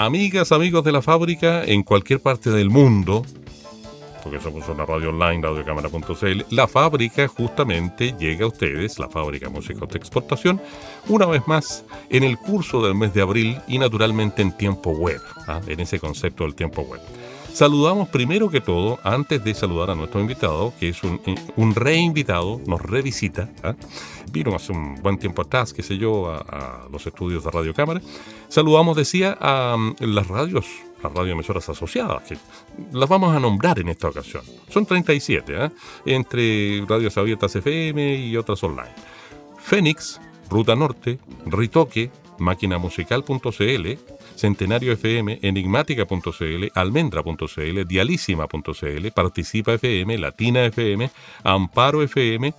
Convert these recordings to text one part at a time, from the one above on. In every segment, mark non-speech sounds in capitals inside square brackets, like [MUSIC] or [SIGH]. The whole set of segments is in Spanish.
Amigas, amigos de la fábrica, en cualquier parte del mundo, porque somos una radio online, radiocámara.cl, la fábrica justamente llega a ustedes, la fábrica Músicos de Exportación, una vez más en el curso del mes de abril y naturalmente en tiempo web, ¿ah? en ese concepto del tiempo web. Saludamos primero que todo, antes de saludar a nuestro invitado, que es un, un reinvitado, nos revisita. ¿ah? Vino hace un buen tiempo atrás, qué sé yo, a, los estudios de Radio Cámara. Saludamos, decía, a mm, las radios, las radioemisoras asociadas, que las vamos a nombrar en esta ocasión. Son 37, ¿ah? entre radios abiertas FM y otras online. Fénix, Ruta Norte, Ritoque, máquinamusical.cl, Centenario FM, Enigmática.cl, Almendra.cl, Dialísima.cl, Participa FM, Latina FM, Amparo FM,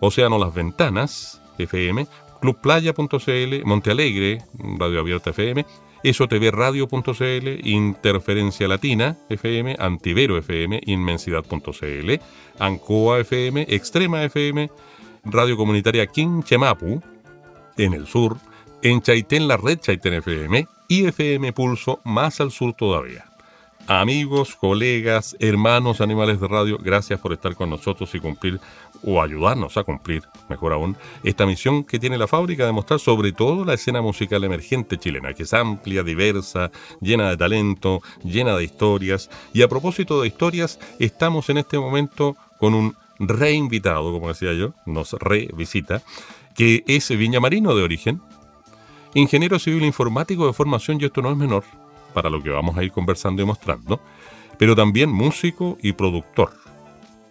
Océano Las Ventanas FM, Clubplaya.cl, Montealegre, Radio Abierta FM, esotvradio.cl, Interferencia Latina FM, Antivero FM, Inmensidad.cl, Ancoa FM, Extrema FM, Radio Comunitaria Quinchemapu, en el sur, en Chaitén la red Chaitén FM y FM Pulso más al sur todavía. Amigos, colegas, hermanos, animales de radio, gracias por estar con nosotros y cumplir o ayudarnos a cumplir, mejor aún, esta misión que tiene la fábrica de mostrar sobre todo la escena musical emergente chilena, que es amplia, diversa, llena de talento, llena de historias. Y a propósito de historias, estamos en este momento con un reinvitado, como decía yo, nos revisita, que es Viña Marino de origen, ingeniero civil informático de formación, y esto no es menor, para lo que vamos a ir conversando y mostrando, pero también músico y productor.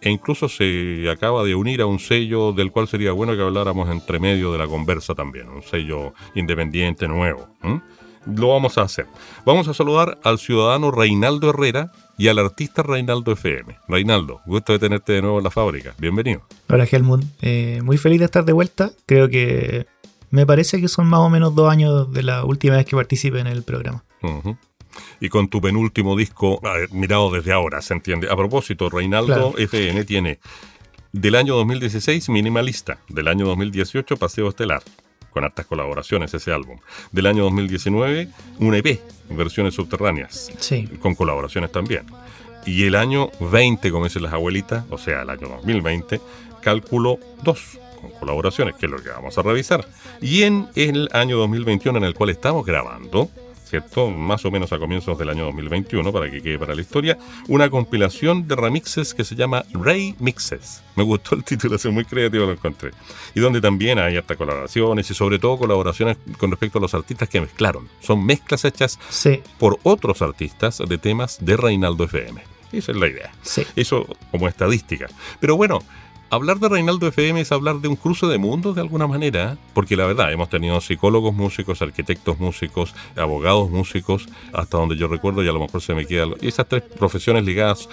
E incluso se acaba de unir a un sello del cual sería bueno que habláramos entre medio de la conversa también, un sello independiente nuevo. Lo vamos a hacer. Vamos a saludar al ciudadano Reinaldo Herrera y al artista Reinaldo FM. Reinaldo, gusto de tenerte de nuevo en la fábrica. Bienvenido. Hola Helmut, eh, muy feliz de estar de vuelta. Creo que me parece que son más o menos dos años de la última vez que participé en el programa. Y con tu penúltimo disco, mirado desde ahora, se entiende. A propósito, Reinaldo FN tiene del año 2016 Minimalista, del año 2018 Paseo Estelar, con hartas colaboraciones ese álbum. Del año 2019 un EP, versiones subterráneas, sí. con colaboraciones también. Y el año 20, como dicen las abuelitas, o sea, el año 2020, Cálculo 2, con colaboraciones, que es lo que vamos a revisar. Y en el año 2021 en el cual estamos grabando, ¿cierto? Más o menos a comienzos del año 2021, para que quede para la historia, una compilación de remixes que se llama Ray Mixes. Me gustó el título, es muy creativo, lo encontré. Y donde también hay hasta colaboraciones y sobre todo colaboraciones con respecto a los artistas que mezclaron. Son mezclas hechas por otros artistas de temas de Reinaldo FM. Esa es la idea. Eso como estadística. Pero bueno, hablar de Reinaldo FM es hablar de un cruce de mundos de alguna manera, porque la verdad, hemos tenido psicólogos músicos, arquitectos músicos, abogados músicos, hasta donde yo recuerdo, y a lo mejor se me queda. Esas tres profesiones ligadas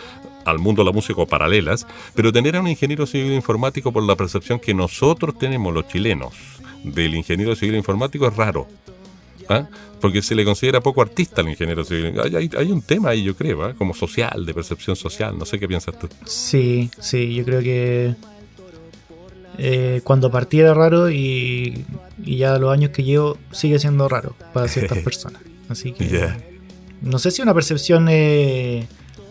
al mundo de la música o paralelas, pero tener a un ingeniero civil informático por la percepción que nosotros tenemos los chilenos del ingeniero civil informático es raro. ¿ah? porque se le considera poco artista al ingeniero civil. Hay, un tema ahí, yo creo, ¿ah? como social, de percepción social. No sé qué piensas tú. Sí, sí, yo creo que eh, cuando partí era raro y, ya los años que llevo sigue siendo raro para ciertas [LAUGHS] personas. Así que no sé si una percepción eh,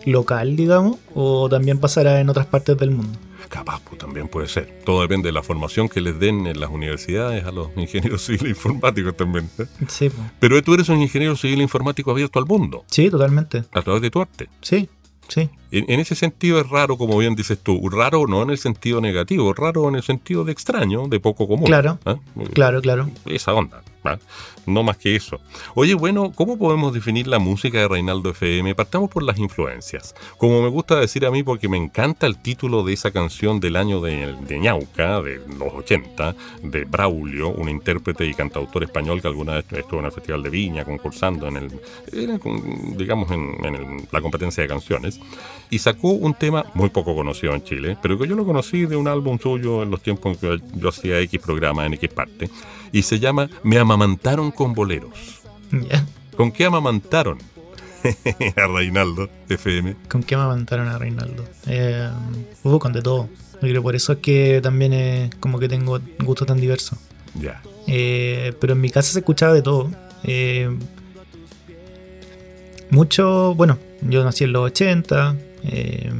local, digamos, o también pasará en otras partes del mundo. Capaz, pues también puede ser. Todo depende de la formación que les den en las universidades a los [LAUGHS] ingenieros civiles informáticos también. ¿eh? Sí. Pero tú eres un ingeniero civil informático abierto al mundo. Sí, totalmente. A través de tu arte. Sí, sí. En, ese sentido es raro, como bien dices tú. Raro no en el sentido negativo, raro en el sentido de extraño, de poco común. Claro, ¿eh? claro, claro. Esa onda. No más que eso. Oye, bueno, ¿cómo podemos definir la música de Reinaldo FM? Partamos por las influencias. Como me gusta decir a mí, porque me encanta el título de esa canción del año de, de Ñauca, de los 80, de Braulio, un intérprete y cantautor español que alguna vez estuvo en el Festival de Viña, concursando en el, digamos, en, la competencia de canciones, y sacó un tema muy poco conocido en Chile, pero que yo lo conocí de un álbum suyo en los tiempos en que yo hacía X programa en X parte, y se llama Me amamantaron con boleros. ¿Con qué amamantaron? [LAUGHS] a Reinaldo FM. ¿Con qué amamantaron a Reinaldo? Eh, hubo con de todo. Yo por eso es que también es como que tengo gusto tan diverso. Ya. Eh, pero en mi casa se escuchaba de todo. Eh, mucho, bueno, yo nací en los 80. Eh,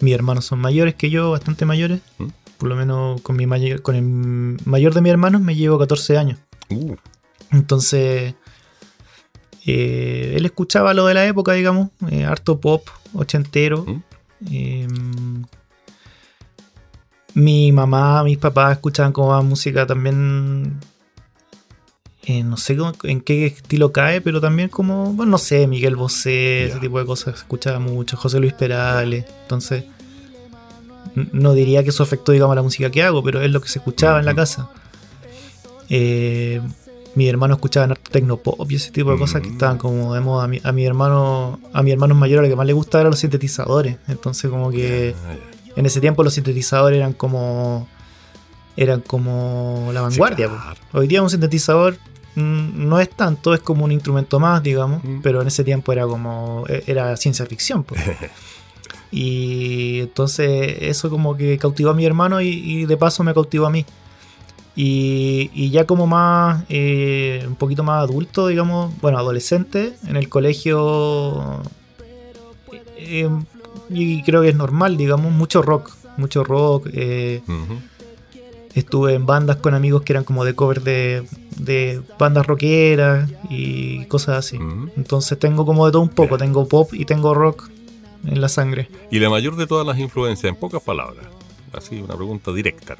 mis hermanos son mayores que yo, bastante mayores. ¿Mm? Por lo menos con, mi mayor, con el mayor de mis hermanos me llevo 14 años. Uh. Entonces, él escuchaba lo de la época, digamos, harto pop, ochentero. ¿Mm? mi mamá, mis papás escuchaban como música también. Eh, no sé en qué estilo cae, pero también como, bueno, no sé, Miguel Bosé, ese tipo de cosas, escuchaba mucho, José Luis Perales. Entonces, no diría que eso afectó, digamos, a la música que hago, pero es lo que se escuchaba en la casa. Eh, mi hermano escuchaba arte tecnopop y ese tipo de cosas que estaban como de moda. A mi, hermano, a mi hermano mayor lo que más le gustaba eran los sintetizadores. Entonces como que en ese tiempo los sintetizadores eran como eran como la vanguardia. Hoy día un sintetizador mm, no es tanto, es como un instrumento más, digamos, mm. pero en ese tiempo era como e, era ciencia ficción. [LAUGHS] y entonces eso como que cautivó a mi hermano y, de paso me cautivó a mí. Y, ya como más, eh, un poquito más adulto, digamos, bueno, adolescente, en el colegio eh, y creo que es normal, digamos, mucho rock, mucho rock. Eh, estuve en bandas con amigos que eran como de cover de, de bandas rockeras y cosas así. Entonces tengo como de todo un poco, tengo pop y tengo rock en la sangre. Y la mayor de todas las influencias, en pocas palabras, así una pregunta directa.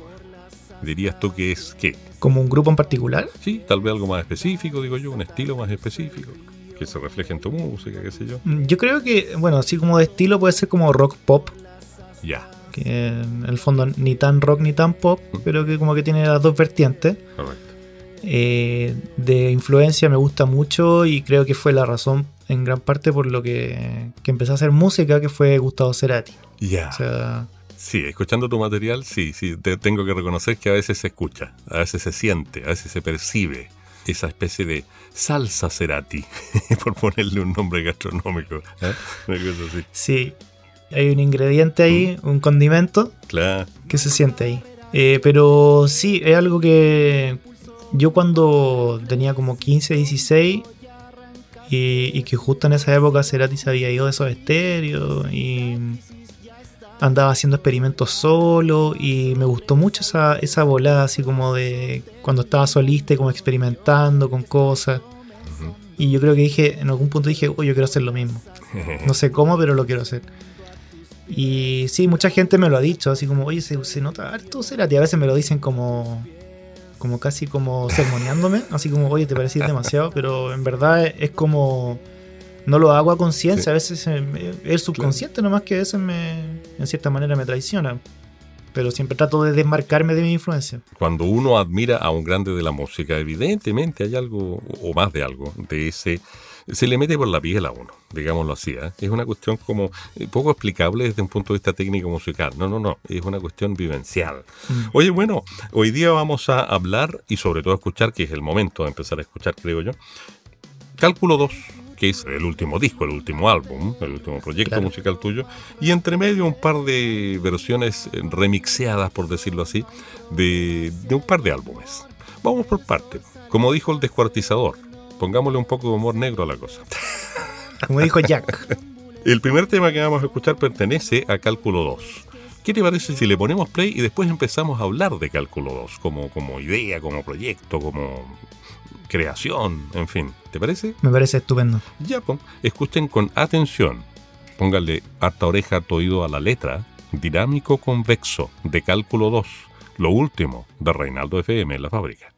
¿Dirías tú que es qué? ¿Como un grupo en particular? Sí, tal vez algo más específico, digo yo, un estilo más específico que se refleje en tu música, qué sé yo. Mm, yo creo que, bueno, así como de estilo puede ser como rock pop. Ya. Que en el fondo ni tan rock ni tan pop, mm. pero que como que tiene las dos vertientes. Correcto. Eh, de influencia me gusta mucho y creo que fue la razón en gran parte por lo que, que empecé a hacer música, que fue Gustavo Cerati. Ya. O sea, Sí, escuchando tu material, sí, sí, te tengo que reconocer que a veces se escucha, a veces se siente, a veces se percibe esa especie de salsa cerati, [LAUGHS] por ponerle un nombre gastronómico. ¿eh? Sí, hay un ingrediente ahí, mm. un condimento, claro. que se siente ahí. Eh, pero sí, es algo que yo cuando tenía como 15, 16 y, y que justo en esa época Cerati se había ido de esos estéreos y andaba haciendo experimentos solo y me gustó mucho esa, esa volada así como de cuando estaba solista y como experimentando con cosas. Y yo creo que dije, en algún punto dije, uy, yo quiero hacer lo mismo. No sé cómo, pero lo quiero hacer. Y sí, mucha gente me lo ha dicho, así como, oye, se, se nota harto Cerati. A veces me lo dicen como, como casi como sermoneándome, así como, oye, te parecís demasiado, pero en verdad es como no lo hago a conciencia, a veces es el subconsciente nomás que a veces me, en cierta manera me traiciona. Pero siempre trato de desmarcarme de mi influencia. Cuando uno admira a un grande de la música, evidentemente hay algo, o más de algo, de ese se le mete por la piel a uno, digámoslo así. ¿eh? Es una cuestión como eh, poco explicable desde un punto de vista técnico musical. No, no, no, es una cuestión vivencial. Mm. Oye, bueno, hoy día vamos a hablar y sobre todo a escuchar, que es el momento de empezar a escuchar, creo yo. Cálculo 2 que es el último disco, el último álbum, el último proyecto musical tuyo, y entre medio un par de versiones remixeadas, por decirlo así, de, un par de álbumes. Vamos por parte. Como dijo el descuartizador, pongámosle un poco de humor negro a la cosa. [LAUGHS] Como dijo Jack. [LAUGHS] el primer tema que vamos a escuchar pertenece a Cálculo 2. ¿Qué te parece si le ponemos play y después empezamos a hablar de Cálculo 2 como, como idea, como proyecto, como creación, en fin. ¿Te parece? Me parece estupendo. Ya, pues, escuchen con atención. Póngale harta oreja, tu oído a la letra. Dinámico convexo de cálculo 2. Lo último de Reinaldo FM en la fábrica.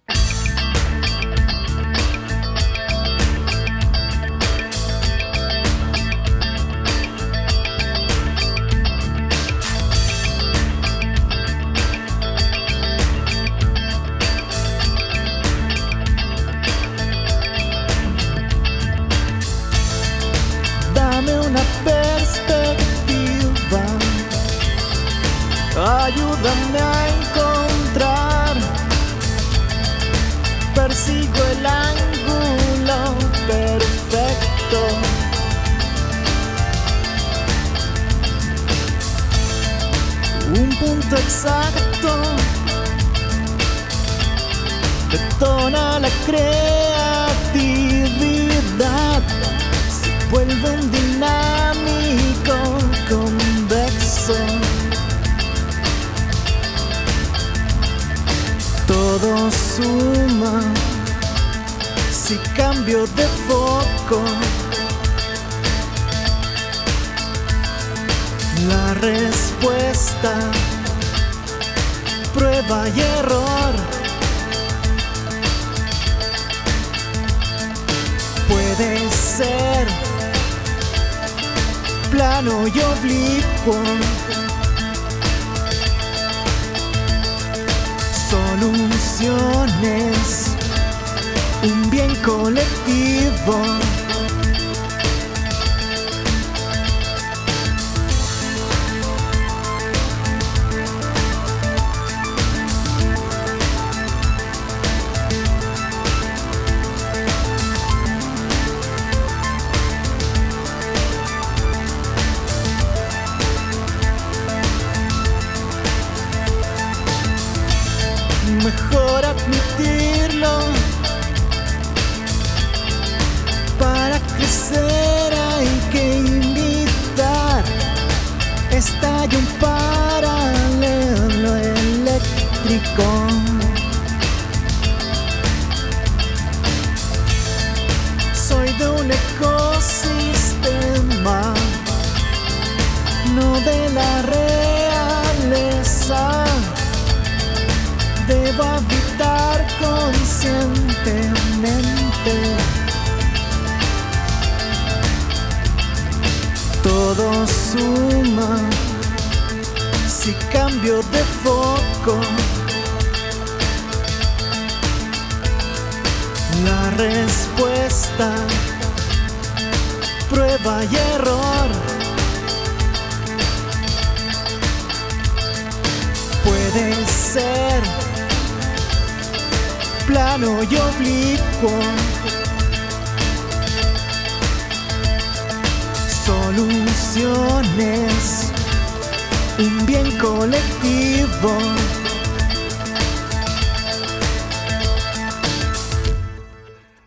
Exacto detona la creatividad. Se vuelve un dinámico convexo. todo suma si cambio de foco. La respuesta, prueba y error. Puede ser plano y oblicuo. soluciones, un bien colectivo.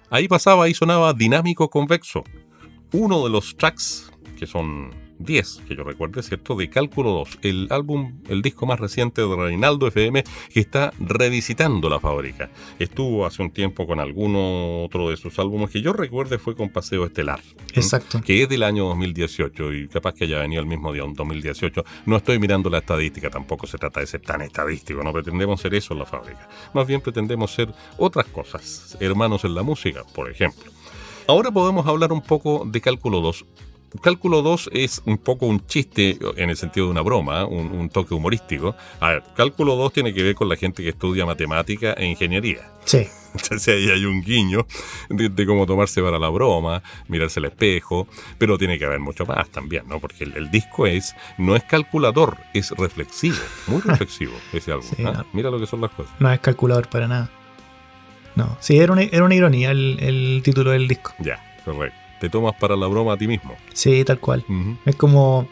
Ahí pasaba, ahí sonaba Dinámico Convexo, uno de los tracks que son 10, que yo recuerde, ¿cierto? De Cálculo 2, el álbum, el disco más reciente de Reinaldo FM, que está revisitando la fábrica. Estuvo hace un tiempo con alguno otro de sus álbumes que yo recuerde fue con Paseo Estelar. Exacto. Que es del año 2018 y capaz que haya venido el mismo día, un 2018. No estoy mirando la estadística, tampoco se trata de ser tan estadístico, no pretendemos ser eso en la fábrica. Más bien pretendemos ser otras cosas, hermanos en la música, por ejemplo. Ahora podemos hablar un poco de Cálculo 2. Cálculo 2 es un poco un chiste en el sentido de una broma, un, un, toque humorístico. A ver, Cálculo 2 tiene que ver con la gente que estudia matemática e ingeniería. Sí. [LAUGHS] Entonces ahí hay un guiño de, de, cómo tomarse para la broma, mirarse al espejo, pero tiene que haber mucho más también, ¿no? Porque el, el disco es, no es calculador, es reflexivo, muy [LAUGHS] reflexivo ese álbum. Sí, ¿ah? no. Mira lo que son las cosas. No es calculador para nada. No. Sí, era una, era una ironía el, el título del disco. Ya, correcto. Te tomas para la broma a ti mismo. Sí, tal cual. Es como.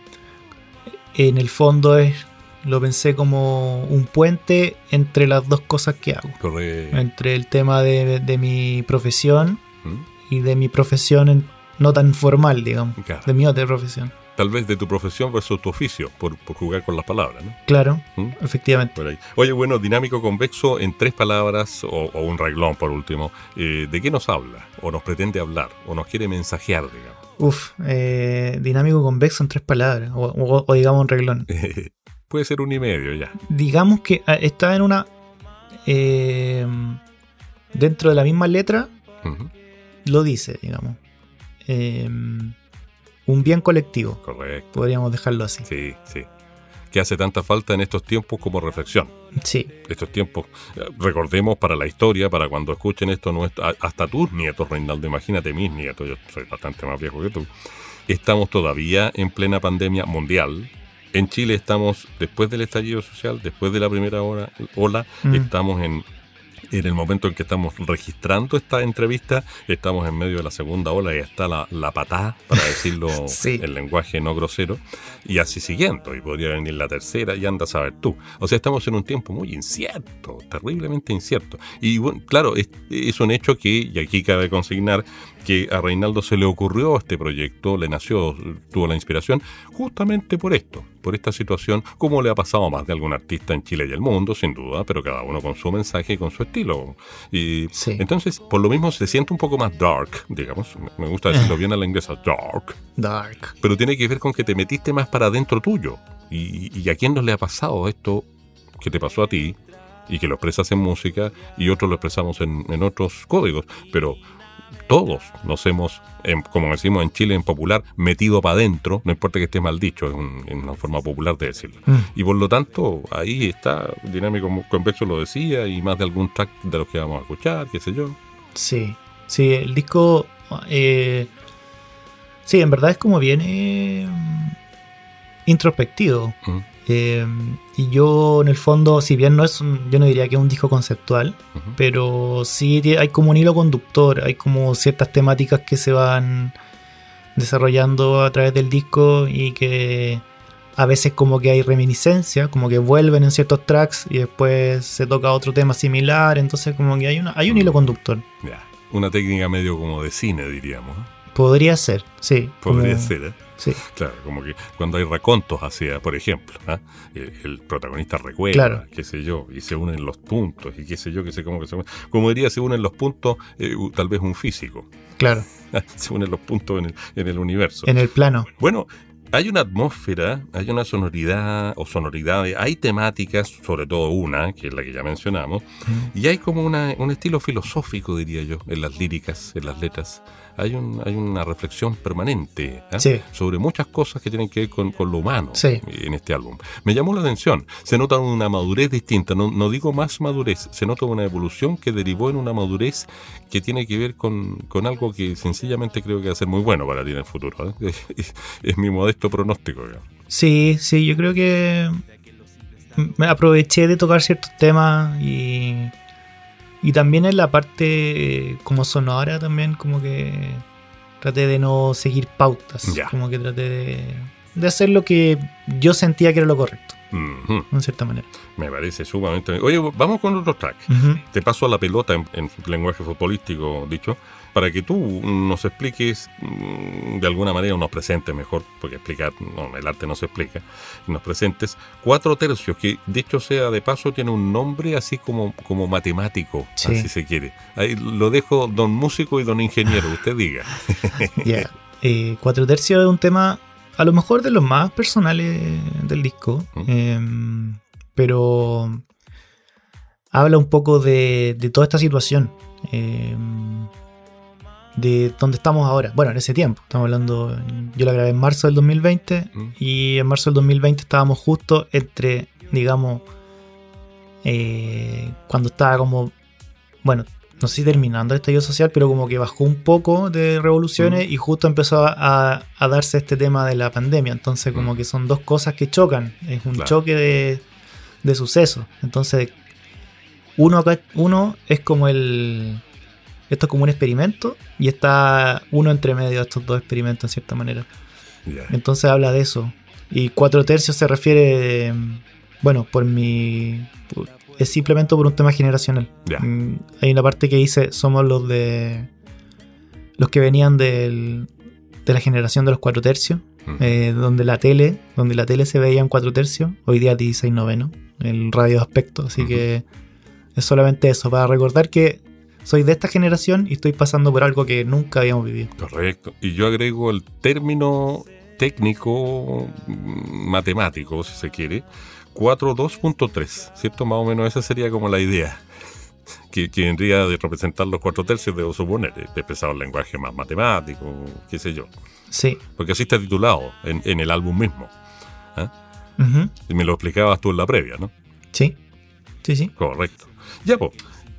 En el fondo es. Lo pensé como un puente entre las dos cosas que hago. Correcto. Entre el tema de, de mi profesión y de mi profesión en- no tan formal, digamos. Claro. De mi otra profesión. Tal vez de tu profesión versus tu oficio, por, por jugar con las palabras, ¿no? Claro, ¿Mm? efectivamente. Por ahí. Oye, bueno, dinámico convexo en tres palabras o, o un reglón por último. eh, ¿De qué nos habla? ¿O nos pretende hablar? ¿O nos quiere mensajear, digamos? Uf, eh, dinámico convexo en tres palabras. O, o- o digamos un reglón. [LAUGHS] Puede ser un y medio ya. digamos que ah, está en una. eh, dentro de la misma letra, lo dice, digamos. Eh, un bien colectivo, Correcto. podríamos dejarlo así. Sí, sí. Que hace tanta falta en estos tiempos como reflexión. Sí, Estos tiempos, eh, recordemos para la historia, para cuando escuchen esto, nuestro- hasta tus nietos, Reinaldo, imagínate mis nietos, yo soy bastante más viejo que tú. Estamos todavía en plena pandemia mundial, en Chile estamos, después del estallido social, después de la primera hora, ola, Mm. estamos en, en el momento en que estamos registrando esta entrevista, estamos en medio de la segunda ola y está la, la patada, para decirlo [LAUGHS] Sí. en lenguaje no grosero, y así siguiendo, y podría venir la tercera y anda a saber tú. O sea, estamos en un tiempo muy incierto, terriblemente incierto. Y bueno, claro, es, es un hecho que, y aquí cabe consignar, que a Reinaldo se le ocurrió este proyecto, le nació, tuvo la inspiración, justamente por esto, por esta situación, como le ha pasado a más de algún artista en Chile y el mundo, sin duda, pero cada uno con su mensaje y con su estilo. Y Sí. entonces, por lo mismo, se siente un poco más dark, digamos, me- gusta decirlo bien a la inglesa, dark, Dark. pero tiene que ver con que te metiste más para adentro tuyo. Y, y a quién no le ha pasado esto que te pasó a ti y que lo expresas en música y otros lo expresamos en, en otros códigos. Pero todos nos hemos, como decimos en Chile en popular, metido para adentro, no importa que esté mal dicho, es un- es una forma popular de decirlo. Mm. Y por lo tanto, ahí está, Dinámico Convexo lo decía, y más de algún track de los que vamos a escuchar, qué sé yo. Sí, sí, el disco. eh, sí, en verdad es como bien eh, introspectivo. Mm. Eh, y yo, en el fondo, si bien no es un, yo no diría que es un disco conceptual, pero sí hay como un hilo conductor, hay como ciertas temáticas que se van desarrollando a través del disco y que a veces como que hay reminiscencia, como que vuelven en ciertos tracks y después se toca otro tema similar, entonces como que hay, una, hay un hilo conductor. Ya. Una técnica medio como de cine, diríamos. ¿Eh? Podría ser, sí. Podría como- ser, ¿eh? Sí, Claro, como que cuando hay racontos hacia, por ejemplo, ¿ah? el, el protagonista recuerda, Claro. qué sé yo, y se unen los puntos, y qué sé yo, qué sé cómo que se unen. Como diría, se unen los puntos, eh, tal vez un físico, claro, [LAUGHS] se unen los puntos en el, en el universo. en el plano. Bueno, hay una atmósfera, hay una sonoridad o sonoridades, hay temáticas, sobre todo una, que es la que ya mencionamos, y hay como una- un estilo filosófico, diría yo, en las líricas, en las letras. Hay, un, hay una reflexión permanente ¿ah? Sí. sobre muchas cosas que tienen que ver con, con lo humano Sí. en este álbum. Me llamó la atención. Se nota una madurez distinta, no, no digo más madurez, se nota una evolución que derivó en una madurez que tiene que ver con, con algo que sencillamente creo que va a ser muy bueno para ti en el futuro. ¿eh? [LAUGHS] Es, mi modesto pronóstico. Sí, sí, yo creo que me aproveché de tocar ciertos temas y, y también en la parte como sonora también como que traté de no seguir pautas, como que traté de, de hacer lo que yo sentía que era lo correcto, Ujú, en cierta manera. Me parece sumamente... Oye, vamos con otro track. Te paso la pelota en, en lenguaje futbolístico dicho, para que tú nos expliques mm, de alguna manera, o nos presentes mejor, porque explicar, no, el arte no se explica, nos presentes cuatro tercios, que dicho sea de paso tiene un nombre así como, como matemático, Sí. así se quiere. Ahí lo dejo don músico y don ingeniero, usted diga. [LAUGHS] Ya. Eh, Cuatro tercios es un tema a lo mejor de los más personales del disco, Mm. em, pero habla un poco de, de toda esta situación, em, de donde estamos ahora. Bueno, en ese tiempo, estamos hablando, yo la grabé en marzo del 2020 Mm. y en marzo del 2020 estábamos justo entre, digamos, eh, cuando estaba como, bueno, no sé si terminando el estallido social, pero como que bajó un poco de revoluciones Mm. y justo empezó a, a darse este tema de la pandemia. Entonces, como Mm. que son dos cosas que chocan. Es un Claro. choque de, de sucesos. Entonces, uno acá, uno es como el. Esto es como un experimento y está uno entre medio de estos dos experimentos en cierta manera. Entonces habla de eso. Y cuatro tercios se refiere, mm, bueno, por mi... por- es simplemente por un tema generacional. Ya. Mm, Hay una parte que dice, somos los de... Los que venían del- de la generación de los cuatro tercios, Mm. eh, donde la tele, donde la tele se veía en cuatro tercios, hoy día 16 noveno, el radio de aspecto, así que es solamente eso, para recordar que soy de esta generación y estoy pasando por algo que nunca habíamos vivido. Correcto. Y yo agrego el término técnico, mm, matemático, si se quiere, 4.2.3, ¿cierto? Más o menos esa sería como la idea. [LAUGHS] Que, que vendría de representar los cuatro tercios, debo suponer, eh, de empezar un lenguaje más matemático, qué sé yo. Sí. Porque así está titulado en, en el álbum mismo. Ujú. Y me lo explicabas tú en la previa, ¿no? Sí, sí, sí. Correcto. Ya, pues,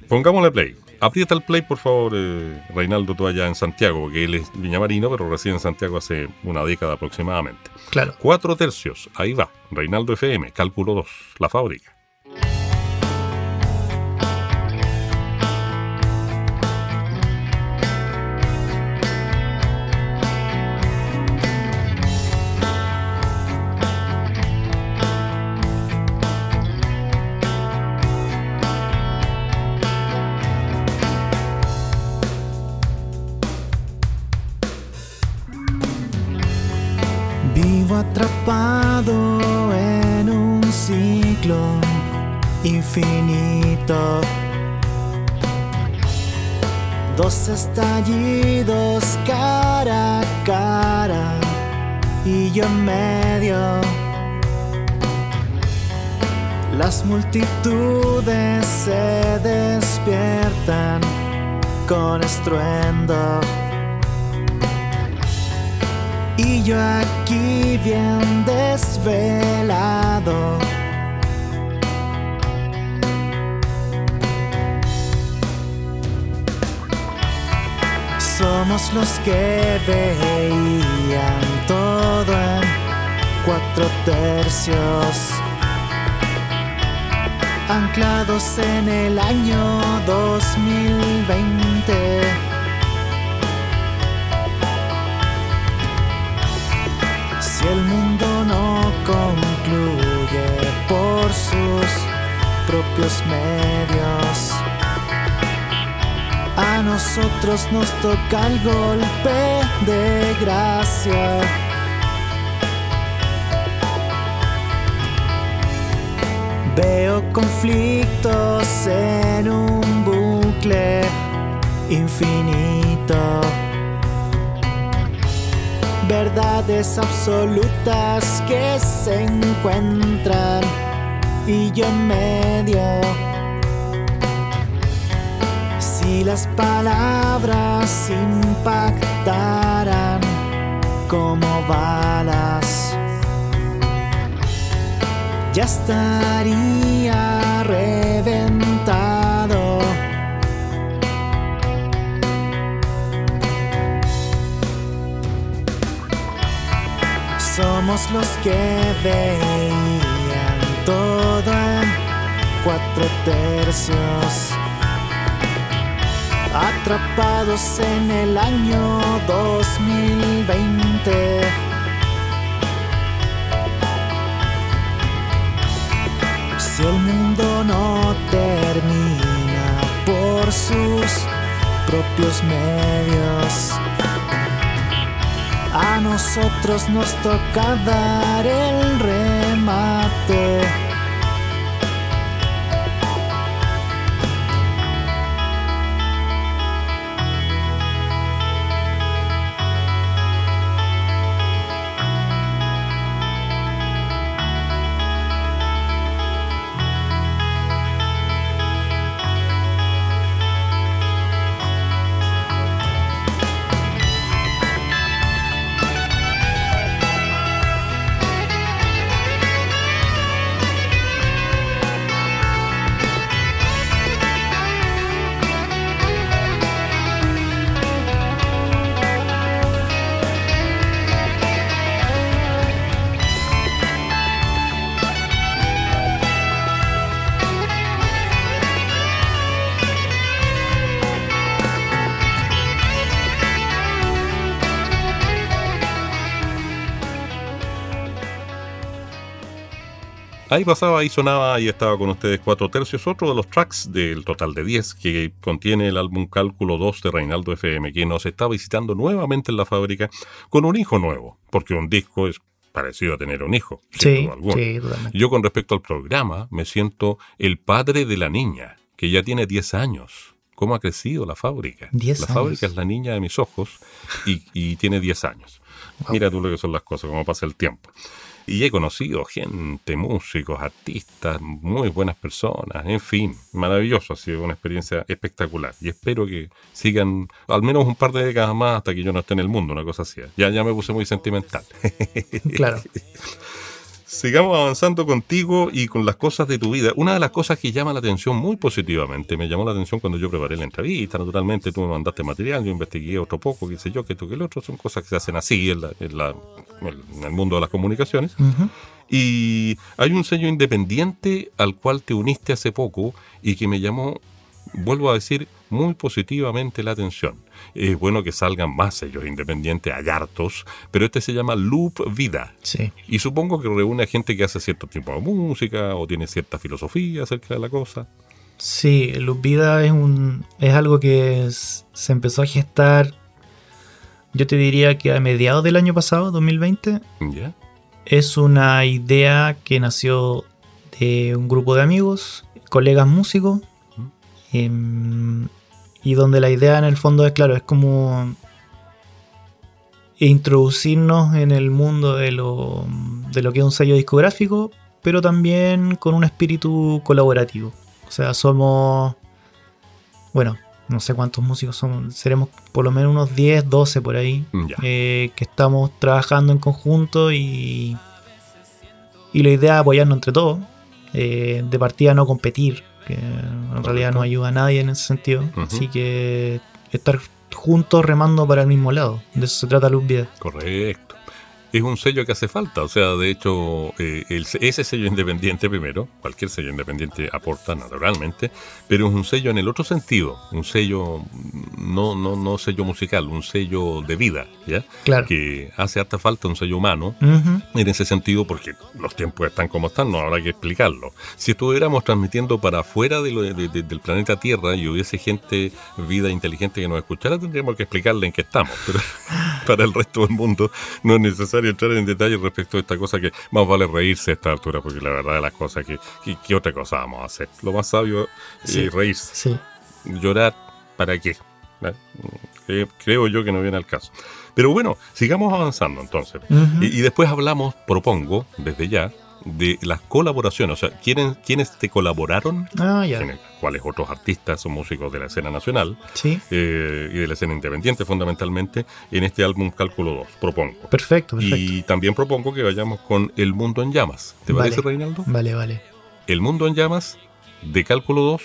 pongámosle play. Aprieta el play, por favor, eh, Reinaldo, tú allá en Santiago, porque él es viñamarino, pero reside en Santiago hace una década aproximadamente. Claro. Cuatro tercios, ahí va, Reinaldo FM, cálculo 2, la fábrica. Infinito. Dos estallidos cara a cara y yo en medio. Las multitudes se despiertan con estruendo. Y yo aquí bien desvelado. Somos los que veían todo en cuatro tercios. Anclados en el año 2020. Si el mundo no concluye por sus propios medios, a nosotros nos toca el golpe de gracia. Veo conflictos en un bucle infinito verdades absolutas que se encuentran y yo en medio. Las palabras impactaran como balas, ya estaría reventado. Somos los que veían todo en cuatro tercios. Atrapados en el año 2020. Si el mundo no termina por sus propios medios. A nosotros nos toca dar el remate. Ahí pasaba, ahí sonaba, y estaba con ustedes cuatro tercios, otro de los tracks del total de 10 que contiene el álbum Cálculo 2 de Reinaldo FM, que nos está visitando nuevamente en la fábrica con un hijo nuevo, porque un disco es parecido a tener un hijo. Sí, sí, totalmente. Yo con respecto al programa me siento el padre de la niña, que ya tiene 10 años. ¿Cómo ha crecido la fábrica? 10 la años. fábrica es la niña de mis ojos y, y tiene 10 años. Mira tú lo que son las cosas, cómo pasa el tiempo. Y he conocido gente, músicos, artistas, muy buenas personas, en fin, maravilloso, ha sido una experiencia espectacular. Y espero que sigan al menos un par de décadas más hasta que yo no esté en el mundo, una cosa así. Ya, ya me puse muy sentimental. Claro. [LAUGHS] Sigamos avanzando contigo y con las cosas de tu vida. Una de las cosas que llama la atención muy positivamente, me llamó la atención cuando yo preparé la entrevista, naturalmente tú me mandaste material, yo investigué otro poco, qué sé yo, que esto, que el otro, son cosas que se hacen así en, el mundo de las comunicaciones. Y hay un sello independiente al cual te uniste hace poco y que me llamó, vuelvo a decir, muy positivamente la atención. Es bueno que salgan más sellos independientes, hay hartos, pero este se llama Loop Vida. Sí. Y supongo que reúne a gente que hace cierto tipo de música o tiene cierta filosofía acerca de la cosa. Sí, Loop Vida es, un, es algo que se empezó a gestar, yo te diría que a mediados del año pasado, 2020. ¿Ya? Es una idea que nació de un grupo de amigos, colegas músicos, y donde la idea en el fondo es, claro, es como introducirnos en el mundo de lo, de lo que es un sello discográfico, pero también con un espíritu colaborativo. O sea, somos, bueno, no sé cuántos músicos somos, seremos por lo menos unos 10, 12 por ahí, eh, que estamos trabajando en conjunto y, y la idea es apoyarnos entre todos, eh, de partida no competir, que en realidad no ayuda a nadie en ese sentido. Así que estar juntos remando para el mismo lado. De eso se trata Luz Vida. Correcto es un sello que hace falta. O sea, de hecho, eh, ese sello independiente primero, cualquier sello independiente aporta naturalmente, pero es un sello en el otro sentido, un sello no, no, no sello musical, un sello de vida, ¿ya? Claro. Que hace hasta falta un sello humano en ese sentido, porque los tiempos están como están, no habrá que explicarlo. Si estuviéramos transmitiendo para afuera del planeta Tierra y hubiese gente, vida inteligente que nos escuchara, tendríamos que explicarle en qué estamos, pero [LAUGHS] para el resto del mundo no es necesario entrar en detalle respecto a esta cosa que más vale reírse a esta altura, porque la verdad de las cosas que, ¿qué otra cosa vamos a hacer? Lo más sabio es reírse. Llorar, ¿para qué? ¿Eh? Creo yo que no viene al caso. Pero bueno, sigamos avanzando entonces. y, después hablamos, propongo, desde ya, de las colaboraciones, o sea, ¿quiénes, quiénes te colaboraron? Ah, ya. ¿Cuáles otros artistas o músicos de la escena nacional? Sí. Eh, y de la escena independiente, fundamentalmente, en este álbum Cálculo 2, propongo. Perfecto, perfecto. Y también propongo que vayamos con El Mundo en Llamas. ¿Te parece, Reinaldo? Vale, vale. El Mundo en Llamas, de Cálculo 2,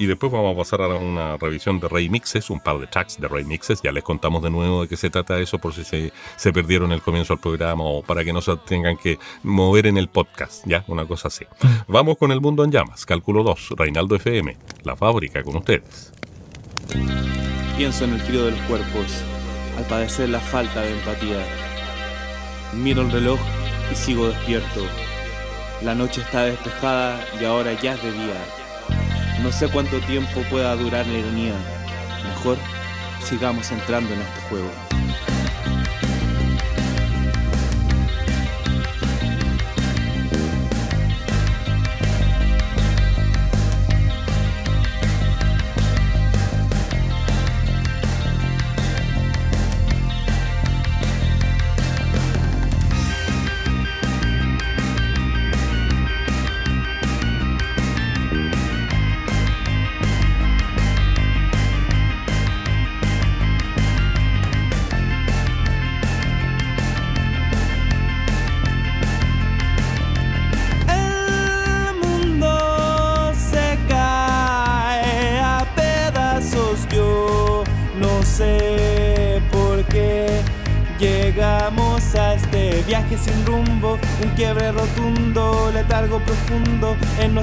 y después vamos a pasar a una revisión de remixes, un par de tracks de remixes. Ya les contamos de nuevo de qué se trata eso por si se, se perdieron el comienzo del programa o para que no se tengan que mover en el podcast, ¿ya? Una cosa así. [LAUGHS] Vamos con El Mundo en Llamas, cálculo 2, Reinaldo FM, la fábrica con ustedes. Pienso en el frío de los cuerpos, al padecer la falta de empatía. Miro el reloj y sigo despierto. La noche está despejada y ahora ya es de día. No sé cuánto tiempo pueda durar la ironía. Mejor sigamos entrando en este juego.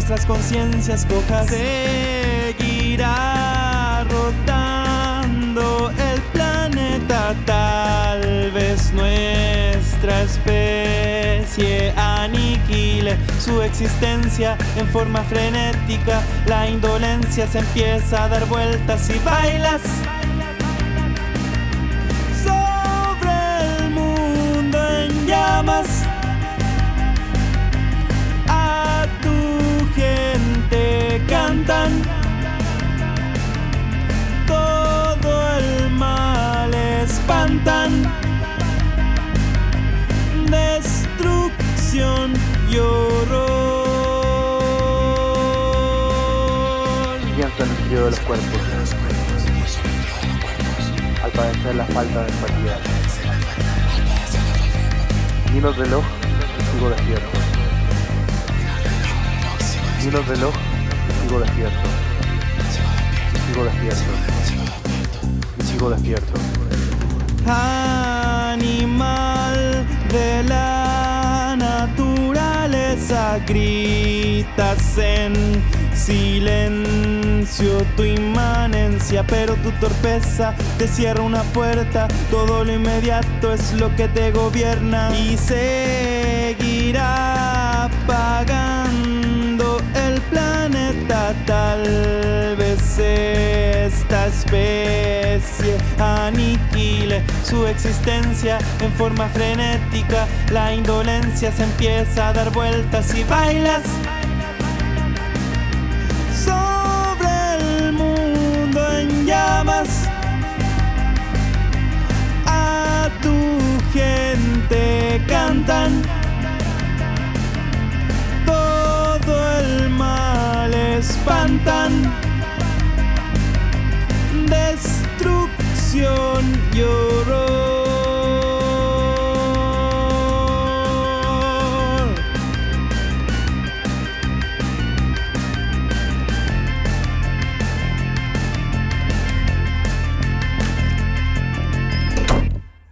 Nuestras conciencias cojas. Seguirá rotando el planeta, tal vez nuestra especie aniquile su existencia en forma frenética. La indolencia se empieza a dar vueltas y bailas. a cantan. Todo el mal espantan. Destrucción y horror. Pienso en el frío de los cuerpos. Al padecer la falta de empatía. Miro el reloj y sigo despierto. Miro el reloj sigo despierto. Sigo despierto. Y sigo despierto. Animal de la naturaleza, gritas en silencio tu inmanencia, pero tu torpeza te cierra una puerta. Todo lo inmediato es lo que te gobierna y seguirá Tal vez esta especie aniquile su existencia en forma frenética. La indolencia se empieza a dar vueltas y bailas. sobre el mundo en llamas. A tu gente cantan. Espantan. Destrucción y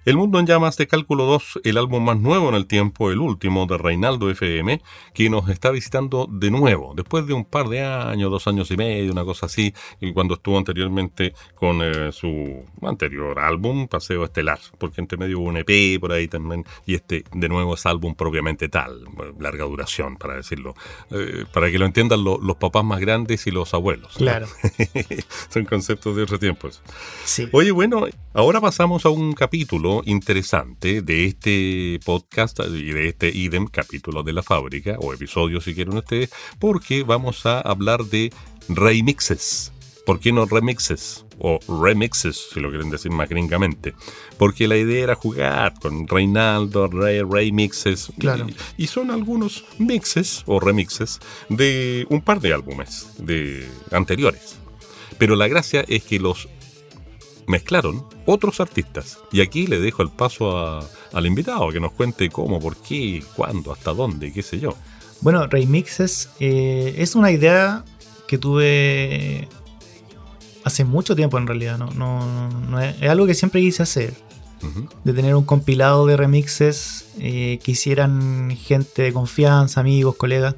El Mundo en Llamas de Cálculo 2, el álbum más nuevo en el tiempo, el último de Reinaldo FM, que nos está visitando de nuevo, después de un par de años, dos años y medio, una cosa así, y cuando estuvo anteriormente con eh, su anterior álbum, Paseo Estelar, porque entre medio hubo un EP por ahí también, y este de nuevo es álbum propiamente tal, larga duración, para decirlo, eh, para que lo entiendan lo- los papás más grandes y los abuelos. Claro. [LAUGHS] Son conceptos de otros tiempos. Sí. Oye, bueno, ahora pasamos a un capítulo interesante de este podcast y de este idem capítulo de la fábrica, o episodio si quieren ustedes, porque vamos a hablar de remixes. ¿Por qué no remixes? O remixes, si lo quieren decir más gringamente. Porque la idea era jugar con Reinaldo, Rey, remixes. y- Claro. Y, son algunos mixes o remixes de un par de álbumes de anteriores. Pero la gracia es que los mezclaron otros artistas. Y aquí le dejo el paso a- al invitado que nos cuente cómo, por qué, cuándo, hasta dónde, qué sé yo. Bueno, remixes eh, es una idea que tuve hace mucho tiempo en realidad. No, no, no es, es algo que siempre quise hacer. De tener un compilado de remixes eh, que hicieran gente de confianza, amigos, colegas.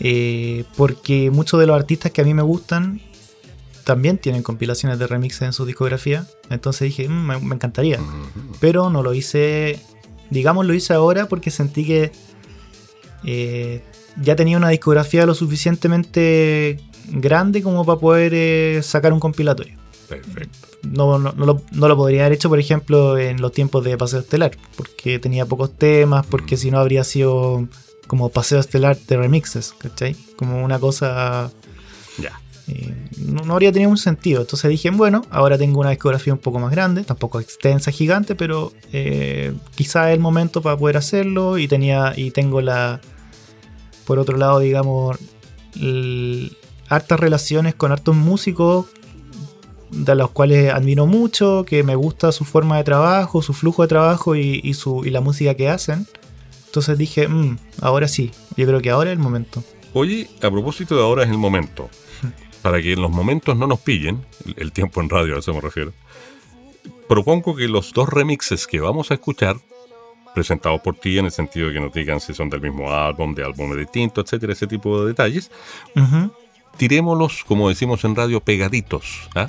Eh, porque muchos de los artistas que a mí me gustan también tienen compilaciones de remixes en su discografía. Entonces dije, "Mm, me, me encantaría. Pero no lo hice, digamos, lo hice ahora porque sentí que eh, ya tenía una discografía lo suficientemente grande como para poder eh, sacar un compilatorio. Perfecto. No, no, no lo, no lo podría haber hecho, por ejemplo, en los tiempos de Paseo Estelar, porque tenía pocos temas, porque Mm. si no habría sido como Paseo Estelar de remixes, ¿cachai? Como una cosa Ya. Eh, no, no habría tenido un sentido. Entonces dije, bueno, ahora tengo una discografía un poco más grande, tampoco extensa, gigante, pero eh, quizá es el momento para poder hacerlo. Y tenía, y tengo la. Por otro lado, digamos, hartas relaciones con hartos músicos de los cuales admiro mucho, que me gusta su forma de trabajo, su flujo de trabajo y, y su, y la música que hacen. Entonces dije, "Mm, ahora sí, yo creo que ahora es el momento. Oye, a propósito de ahora es el momento. Para que en los momentos no nos pillen, el tiempo en radio a eso me refiero, propongo que los dos remixes que vamos a escuchar, presentados por ti en el sentido de que nos digan si son del mismo álbum, de álbumes distintos, etcétera, ese tipo de detalles, Ujú. tirémoslos, como decimos en radio, pegaditos. ¿ah?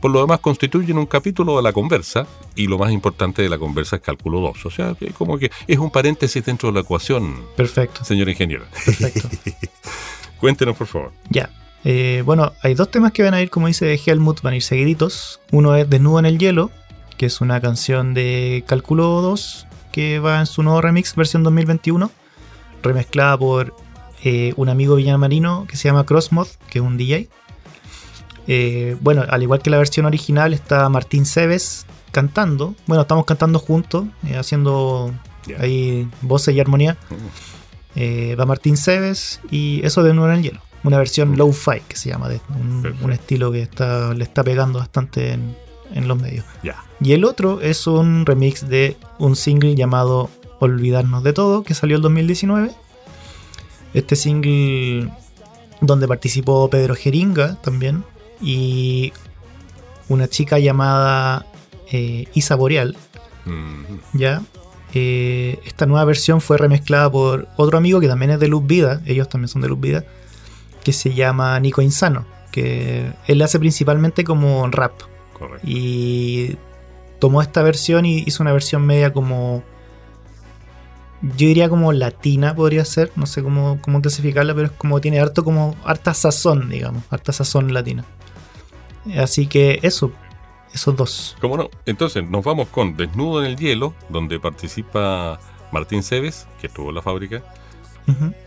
Por lo demás, constituyen un capítulo de la conversa, y lo más importante de la conversa es cálculo 2. O sea, que como que es un paréntesis dentro de la ecuación, Perfecto, señor ingeniero. perfecto. [LAUGHS] Cuéntenos, por favor. Ya. Eh, bueno, hay dos temas que van a ir, como dice Helmut, van a ir seguiditos. Uno es Desnudo en el Hielo, que es una canción de Cálculo 2, que va en su nuevo remix, versión 2021, remezclada por eh, un amigo villamarino que se llama Crossmod, que es un DJ. Eh, bueno, al igual que la versión original, está Martín Cebes cantando. Bueno, estamos cantando juntos, eh, haciendo ahí voces y armonía. Eh, va Martín Cebes y eso de Nuevo en el Hielo. Una versión low-fi que se llama, de un, un estilo que está, le está pegando bastante en, en los medios. Y el otro es un remix de un single llamado Olvidarnos de Todo, que salió el 2019. Este single donde participó Pedro Jeringa también y una chica llamada eh, Isa Boreal. ¿Ya? Eh, esta nueva versión fue remezclada por otro amigo que también es de Luz Vida, ellos también son de Luz Vida, que se llama Nico Insano, que él hace principalmente como rap. Correcto. Y tomó esta versión y hizo una versión media como. Yo diría como latina podría ser, no sé cómo, cómo clasificarla, pero es como tiene harto como harta sazón, digamos, harta sazón latina. Así que eso, esos dos. ¿Cómo no? Entonces nos vamos con Desnudo en el Hielo, donde participa Martín Cebes, que estuvo en la fábrica,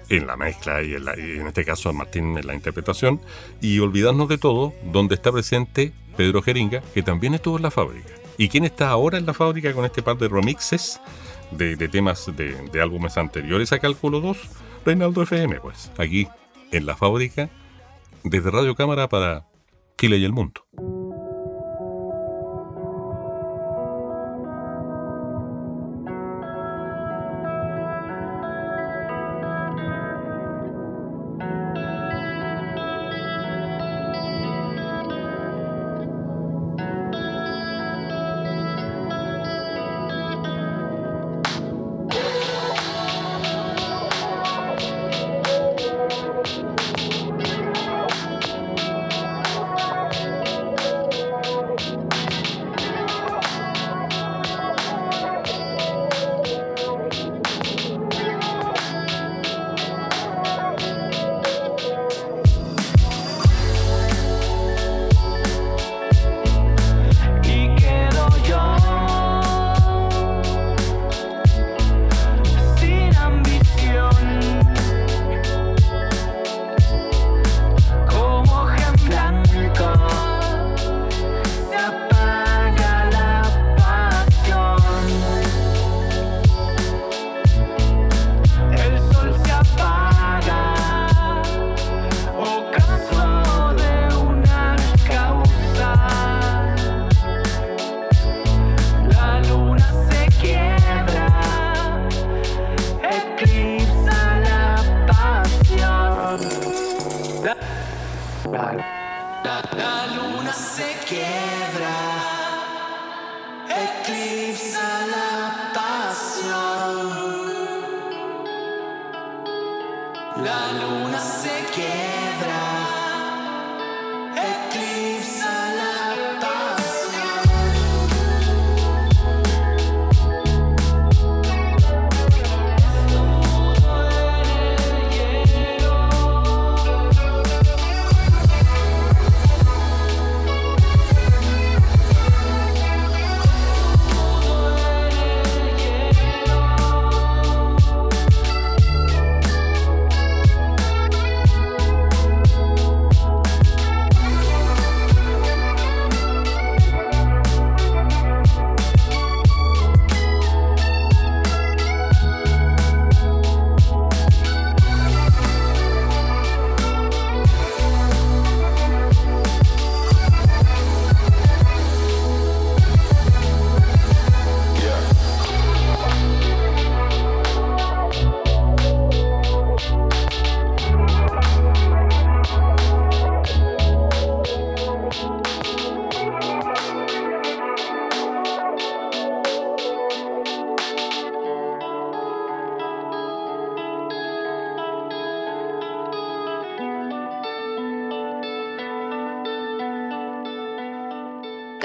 En la mezcla y en, este caso Martín en la interpretación, y Olvidarnos de Todo, donde está presente Pedro Jeringa, que también estuvo en la fábrica. ¿Y quién está ahora en la fábrica con este par de remixes de, temas de, de álbumes anteriores a Cálculo 2? Reinaldo FM, pues, aquí en la fábrica, desde Radio Cámara para Chile y el mundo.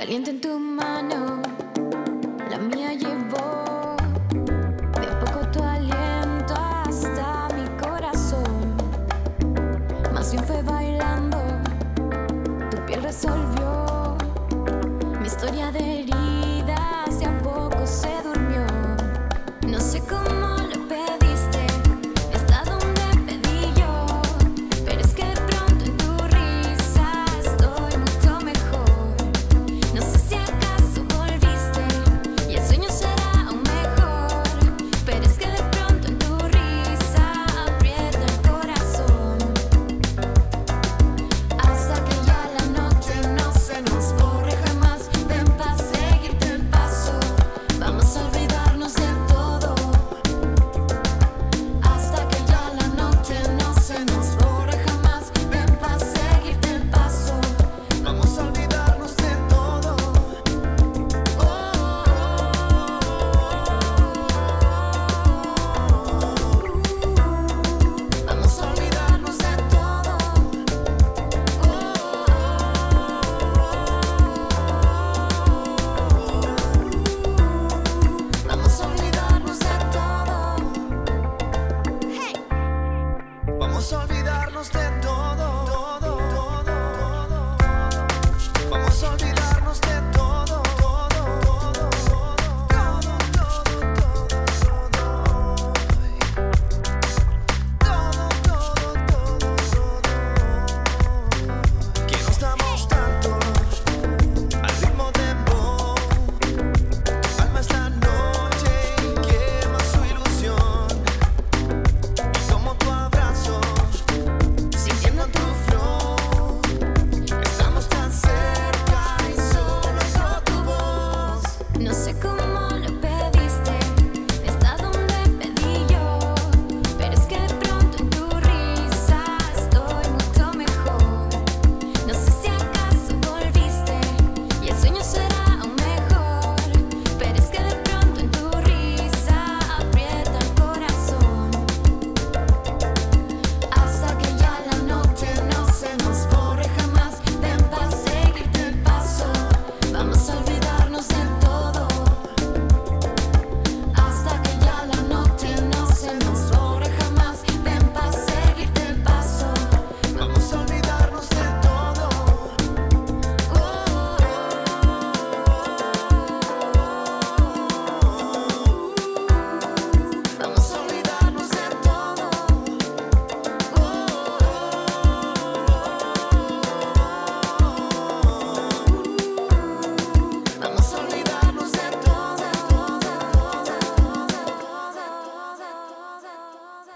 Caliente en tu mano, la mía llevó de a poco tu aliento hasta mi corazón. Más bien fue bailando, tu piel resolvió mi historia de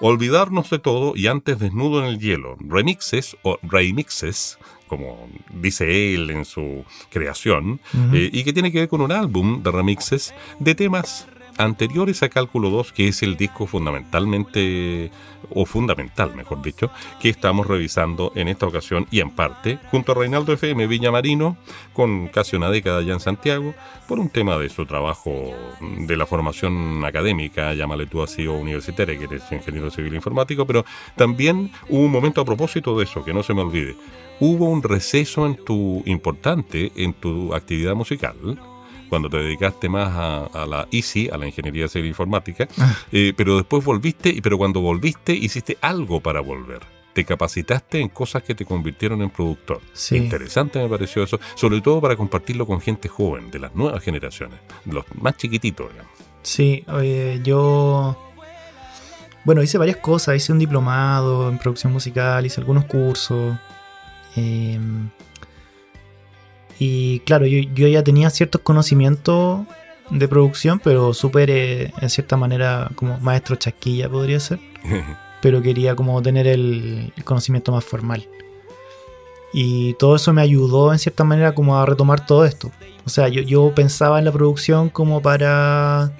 Olvidarnos de todo y antes desnudo en el hielo. Remixes o remixes, como dice él en su creación, eh, y que tiene que ver con un álbum de remixes de temas anteriores a Cálculo 2, que es el disco fundamentalmente, o fundamental, mejor dicho, que estamos revisando en esta ocasión y en parte, junto a Reinaldo FM Villamarino, con casi una década ya en Santiago, por un tema de su trabajo de la formación académica, llámale tú así, o universitaria, que eres ingeniero civil informático, pero también hubo un momento a propósito de eso, que no se me olvide. Hubo un receso en tu importante en tu actividad musical, cuando te dedicaste más a, la ICI, a la Ingeniería Civil Informática, Ah. eh, pero después volviste, pero cuando volviste hiciste algo para volver. Te capacitaste en cosas que te convirtieron en productor. Sí. Interesante me pareció eso, sobre todo para compartirlo con gente joven, de las nuevas generaciones, los más chiquititos, digamos. Sí, yo. Bueno, hice varias cosas. Hice un diplomado en producción musical, hice algunos cursos. eh, y claro, yo, yo ya tenía ciertos conocimientos de producción, pero súper, eh, en cierta manera, como maestro chasquilla podría ser. [LAUGHS] pero quería como tener el, el conocimiento más formal. Y todo eso me ayudó en cierta manera como a retomar todo esto. O sea, yo, yo pensaba en la producción como para,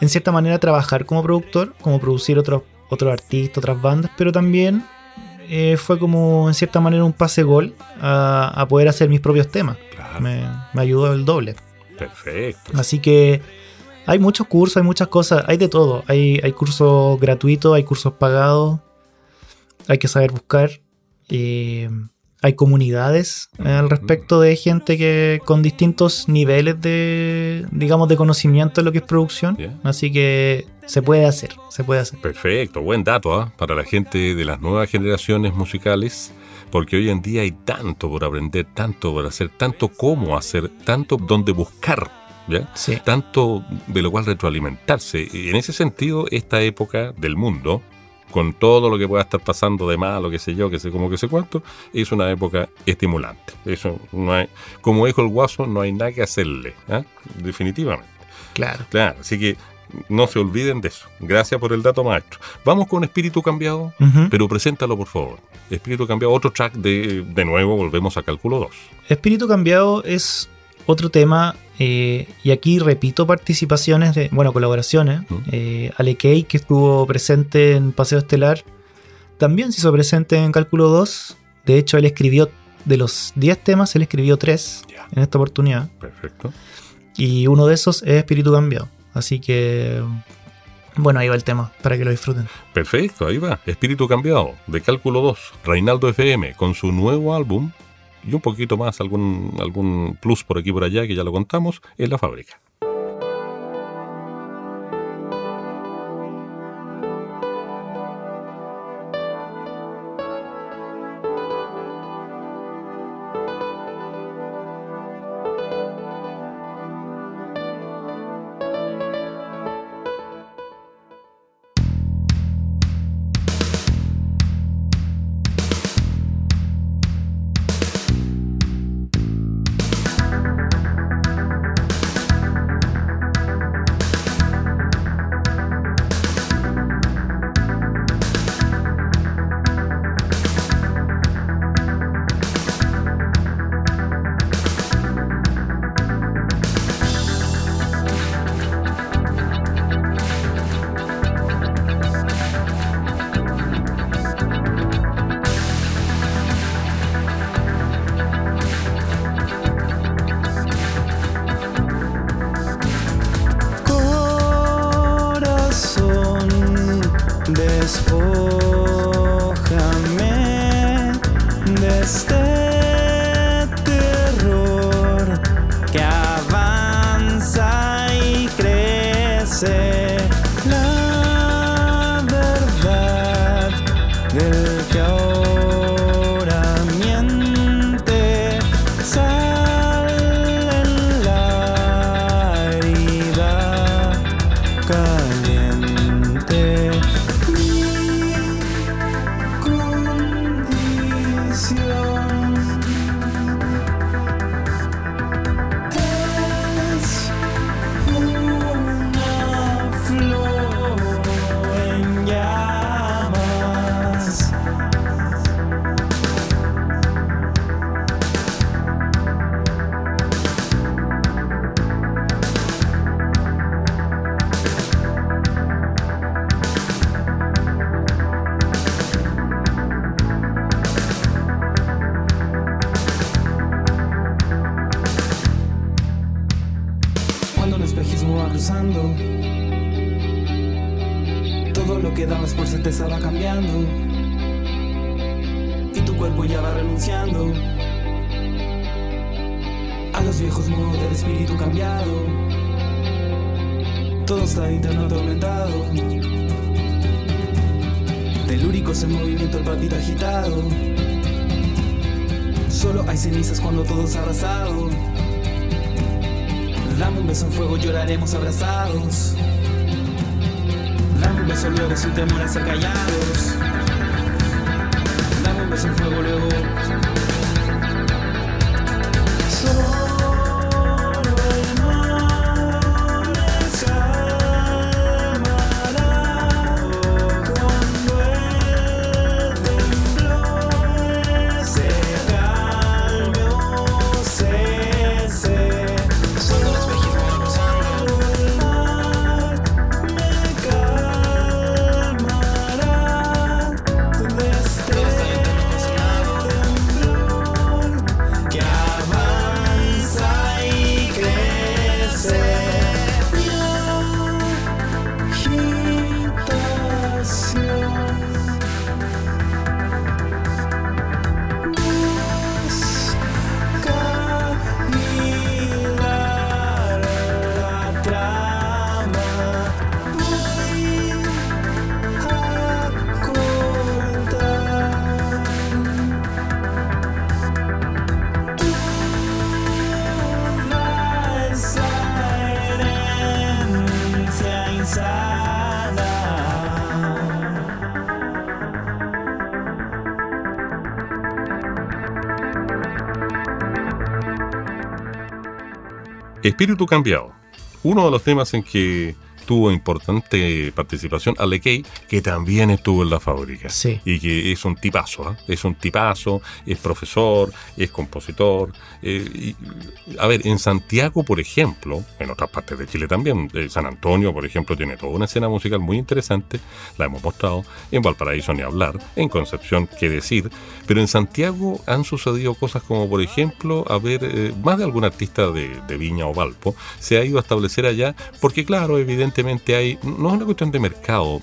en cierta manera, trabajar como productor, como producir otros otros artistas, otras bandas, pero también eh, fue como en cierta manera un pase gol a, a poder hacer mis propios temas. Claro, Me, me ayudó el doble. perfecto. Así que hay muchos cursos, hay muchas cosas, hay de todo. Hay, hay cursos gratuitos, hay cursos pagados, hay que saber buscar. eh, hay comunidades eh, al respecto de gente que con distintos niveles de, digamos, de conocimiento en lo que es producción. Así que se puede hacer, se puede hacer. Perfecto, buen dato ¿ah? para la gente de las nuevas generaciones musicales, porque hoy en día hay tanto por aprender, tanto por hacer, tanto cómo hacer, tanto donde buscar, ¿ya? Sí. tanto de lo cual retroalimentarse. Y en ese sentido, esta época del mundo, con todo lo que pueda estar pasando de malo, que sé yo, que sé cómo, que sé cuánto, es una época estimulante. Eso no hay, como dijo el guaso, no hay nada que hacerle, ¿ah? definitivamente. Claro. Claro, así que no se olviden de eso. Gracias por el dato, maestro. Vamos con Espíritu Cambiado, pero preséntalo, por favor. Espíritu Cambiado, otro track de, de nuevo, volvemos a Cálculo 2. Espíritu Cambiado es otro tema, eh, y aquí repito participaciones de, bueno, colaboraciones. Eh, Ale Kay, que estuvo presente en Paseo Estelar, también se hizo presente en Cálculo 2. De hecho, él escribió, de los 10 temas, él escribió 3 Ya. en esta oportunidad. Perfecto. Y uno de esos es Espíritu Cambiado. Así que, bueno, ahí va el tema, para que lo disfruten. Perfecto, ahí va. Espíritu Cambiado, de Cálculo 2, Reinaldo FM, con su nuevo álbum y un poquito más, algún, algún plus por aquí y por allá, que ya lo contamos, en la fábrica. sister Espíritu cambiado. Uno de los temas en que tuvo importante participación Alekei, que también estuvo en la fábrica. Sí. Y que es un tipazo, ¿ah? es un tipazo, es profesor, es compositor. eh, y, a ver, en Santiago, por ejemplo, en otras partes de Chile también, eh, San Antonio, por ejemplo, tiene toda una escena musical muy interesante, la hemos mostrado, en Valparaíso ni hablar, en Concepción, qué decir, pero en Santiago han sucedido cosas como, por ejemplo, a ver, eh, más de algún artista de, de Viña o Valpo se ha ido a establecer allá, porque claro, evidentemente hay, no es una cuestión de mercado,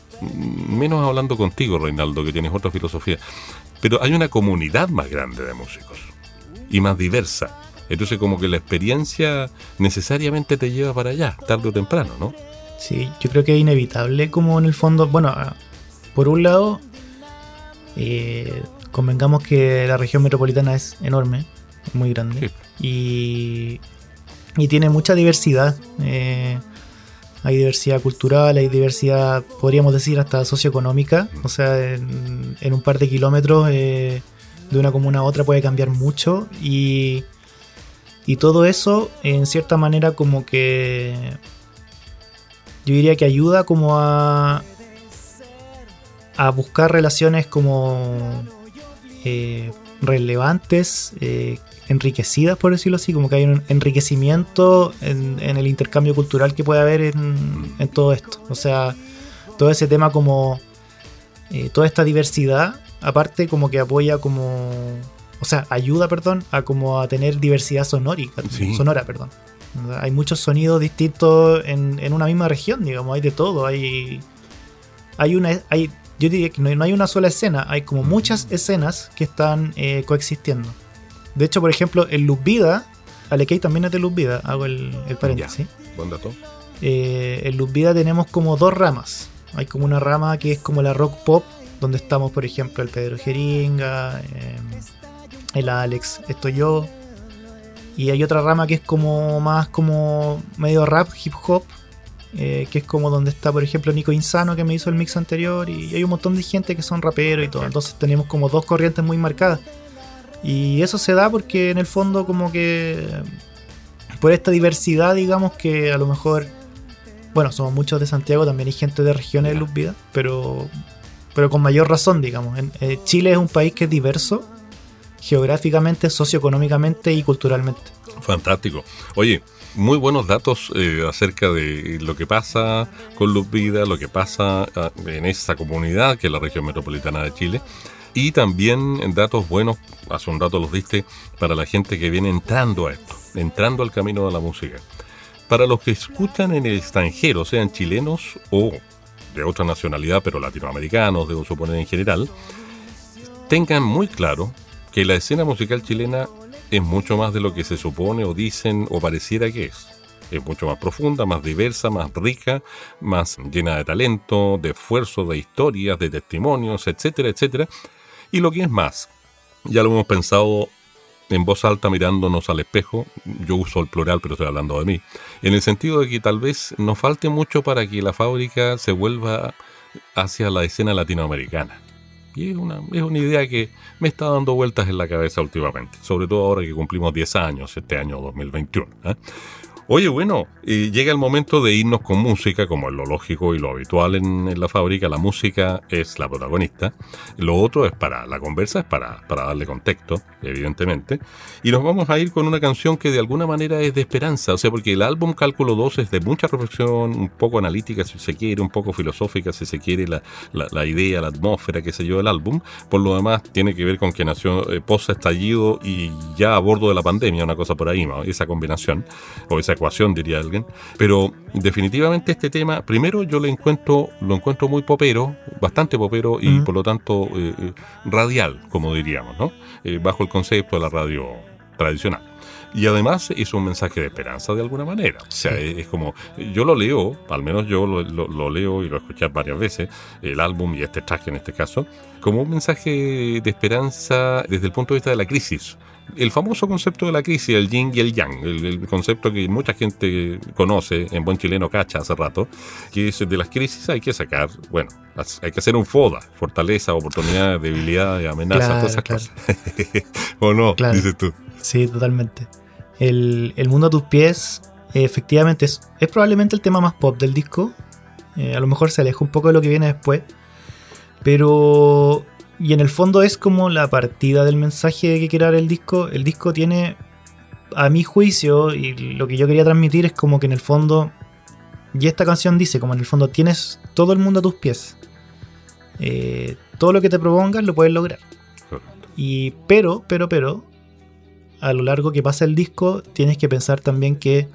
menos hablando contigo, Reinaldo, que tienes otra filosofía, pero hay una comunidad más grande de músicos y más diversa. Entonces como que la experiencia necesariamente te lleva para allá, tarde o temprano, ¿no? Sí, yo creo que es inevitable como en el fondo, bueno, ah, por un lado, eh, convengamos que la región metropolitana es enorme, muy grande, y, y tiene mucha diversidad. eh, hay diversidad cultural, hay diversidad, podríamos decir, hasta socioeconómica. O sea, en, un par de kilómetros eh, de una comuna a otra puede cambiar mucho. Y, y todo eso, en cierta manera, como que yo diría que ayuda como a, a buscar relaciones como eh, relevantes, eh, enriquecidas, por decirlo así, como que hay un enriquecimiento en, en el intercambio cultural que puede haber en, en todo esto. O sea, todo ese tema como eh, toda esta diversidad, aparte como que apoya como, o sea, ayuda, perdón, a como a tener diversidad sonórica, Sí. sonora, perdón. Hay muchos sonidos distintos en, en una misma región, digamos, hay de todo, hay hay una hay yo diría que no hay, no hay una sola escena, hay como muchas escenas que están eh, coexistiendo. De hecho, por ejemplo, en Luz Vida, Alekei también es de Luz Vida, hago el, el paréntesis. Buen dato. Eh, en Luz Vida tenemos como dos ramas. Hay como una rama que es como la rock pop, donde estamos, por ejemplo, el Pedro Jeringa, eh, el Alex, estoy yo. Y hay otra rama que es como más como medio rap, hip hop, eh, que es como donde está, por ejemplo, Nico Insano, que me hizo el mix anterior, y hay un montón de gente que son raperos y todo. Entonces tenemos como dos corrientes muy marcadas. Y eso se da porque en el fondo como que por esta diversidad, digamos que a lo mejor, bueno, somos muchos de Santiago, también hay gente de regiones de Luz Vida, pero, pero con mayor razón, digamos. En- eh, Chile es un país que es diverso geográficamente, socioeconómicamente y culturalmente. Fantástico. Oye, muy buenos datos eh, acerca de lo que pasa con Luz Vida, lo que pasa ah, en esa comunidad que es la región metropolitana de Chile. Y también datos buenos, hace un rato los diste, para la gente que viene entrando a esto, entrando al camino de la música. para los que escuchan en el extranjero, sean chilenos o de otra nacionalidad, pero latinoamericanos, debo suponer en general, tengan muy claro que la escena musical chilena es mucho más de lo que se supone o dicen o pareciera que es. Es mucho más profunda, más diversa, más rica, más llena de talento, de esfuerzo, de historias, de testimonios, etcétera, etcétera. Y lo que es más, ya lo hemos pensado en voz alta mirándonos al espejo, yo uso el plural pero estoy hablando de mí, en el sentido de que tal vez nos falte mucho para que la fábrica se vuelva hacia la escena latinoamericana. Y es una, es una idea que me está dando vueltas en la cabeza últimamente, sobre todo ahora que cumplimos 10 años este año 2021. ¿eh? Oye, bueno, y llega el momento de irnos con música, como es lo lógico y lo habitual en, la fábrica. La música es la protagonista. Lo otro es para, la conversa es para, para darle contexto, evidentemente. Y nos vamos a ir con una canción que de alguna manera es de esperanza. O sea, porque el álbum Cálculo 2 es de mucha reflexión, un poco analítica si se quiere, un poco filosófica si se quiere, la, la, idea, la atmósfera, qué sé yo, del álbum. Por lo demás, tiene que ver con que nació eh, estallido y ya a bordo de la pandemia, una cosa por ahí, ¿no? esa combinación, o esa ecuación, diría alguien. Pero definitivamente este tema, primero yo lo encuentro, lo encuentro muy popero, bastante popero y por lo tanto eh, eh, radial, como diríamos, ¿no? Eh, bajo el concepto de la radio tradicional. Y además es un mensaje de esperanza de alguna manera. O sea, es, como, yo lo leo, al menos yo lo, lo, leo y lo he escuchado varias veces, el álbum y este track en este caso, como un mensaje de esperanza desde el punto de vista de la crisis el famoso concepto de la crisis, el yin y el yang, el, concepto que mucha gente conoce, en buen chileno cacha hace rato, que es de las crisis hay que sacar, bueno, hay que hacer un FODA, fortaleza, oportunidad, debilidad, amenaza, todas esas cosas. [LAUGHS] ¿O no? Dices tú. Sí, totalmente. El, mundo a tus pies, efectivamente, es, probablemente el tema más pop del disco. Eh, a lo mejor se aleja un poco de lo que viene después. Pero y en el fondo es como la partida del mensaje que quiere dar el disco. El disco tiene, a mi juicio, y lo que yo quería transmitir es como que en el fondo, y esta canción dice, como en el fondo tienes todo el mundo a tus pies. Eh, todo lo que te propongas lo puedes lograr. Y pero, pero, pero, a lo largo que pasa el disco, tienes que pensar también que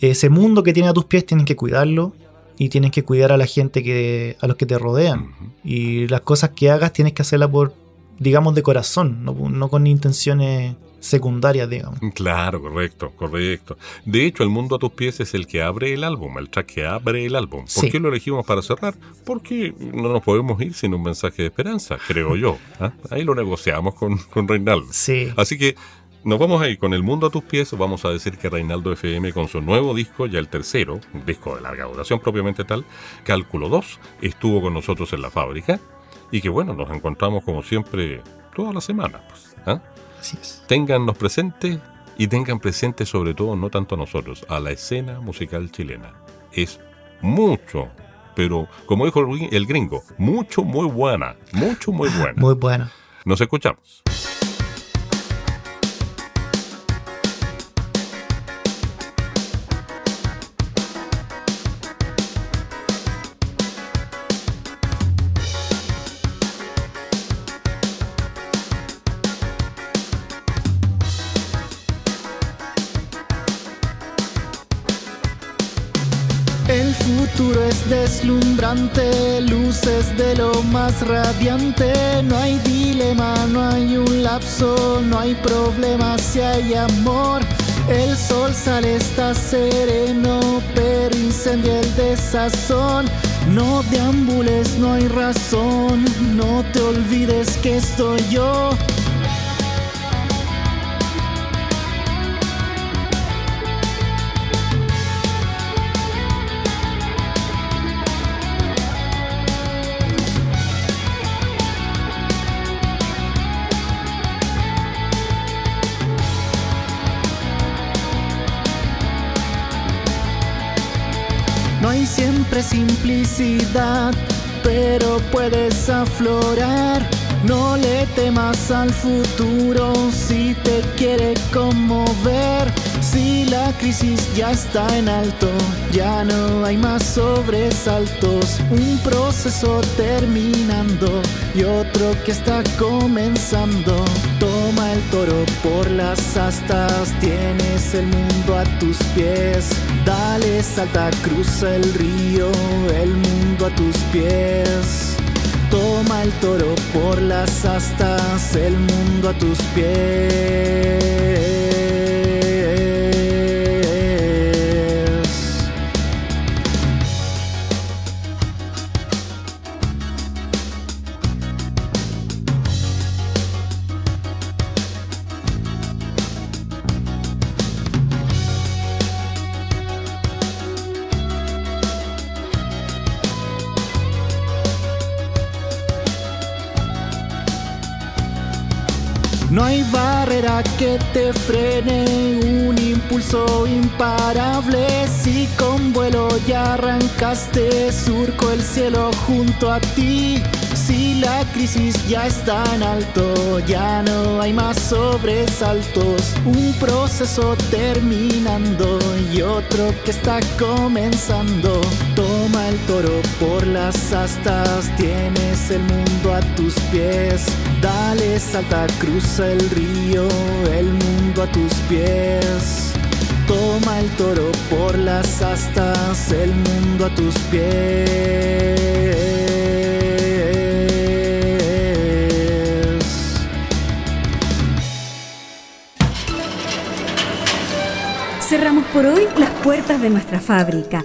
ese mundo que tiene a tus pies tienes que cuidarlo, y tienes que cuidar a la gente que a los que te rodean. Y las cosas que hagas tienes que hacerlas por digamos de corazón no, con intenciones secundarias digamos. Claro correcto correcto. De hecho el mundo a tus pies es el que abre el álbum el track que abre el álbum. ¿por qué lo elegimos para cerrar? porque no nos podemos ir sin un mensaje de esperanza creo yo ¿ah? ahí lo negociamos con, con Reinaldo. Sí. Así que nos vamos a ir con El Mundo a tus pies. Vamos a decir que Reinaldo FM con su nuevo disco, ya el tercero, un disco de larga duración propiamente tal, Cálculo 2, estuvo con nosotros en la fábrica y que bueno, nos encontramos como siempre toda la semana. Pues, ¿ah? Así es. Téngannos presentes y tengan presente sobre todo, no tanto a nosotros, a la escena musical chilena. Es mucho, pero como dijo el gringo, mucho, muy buena, mucho, muy buena. Muy buena. Nos escuchamos. Radiante. No hay dilema, no hay un lapso, no hay problema si hay amor. El sol sale, está sereno, pero incendia el desazón. No deambules, no hay razón, no te olvides que estoy yo. Pero puedes aflorar. No le temas al futuro si te quiere conmover. Si la crisis ya está en alto, ya no hay más sobresaltos, un proceso terminando y otro que está comenzando. Toma el toro por las astas, tienes el mundo a tus pies. Dale, salta, cruza el río, el mundo a tus pies. Toma el toro por las astas, el mundo a tus pies. Te frene, un impulso imparable. Si con vuelo ya arrancaste, surco el cielo junto a ti. Si la crisis ya está en alto, ya no hay más sobresaltos. Un proceso terminando y otro que está comenzando. Toma el toro por las astas, tienes el mundo a tus pies. Dale, salta, cruza el río, el mundo a tus pies. Toma el toro por las astas, el mundo a tus pies. Cerramos por hoy las puertas de nuestra fábrica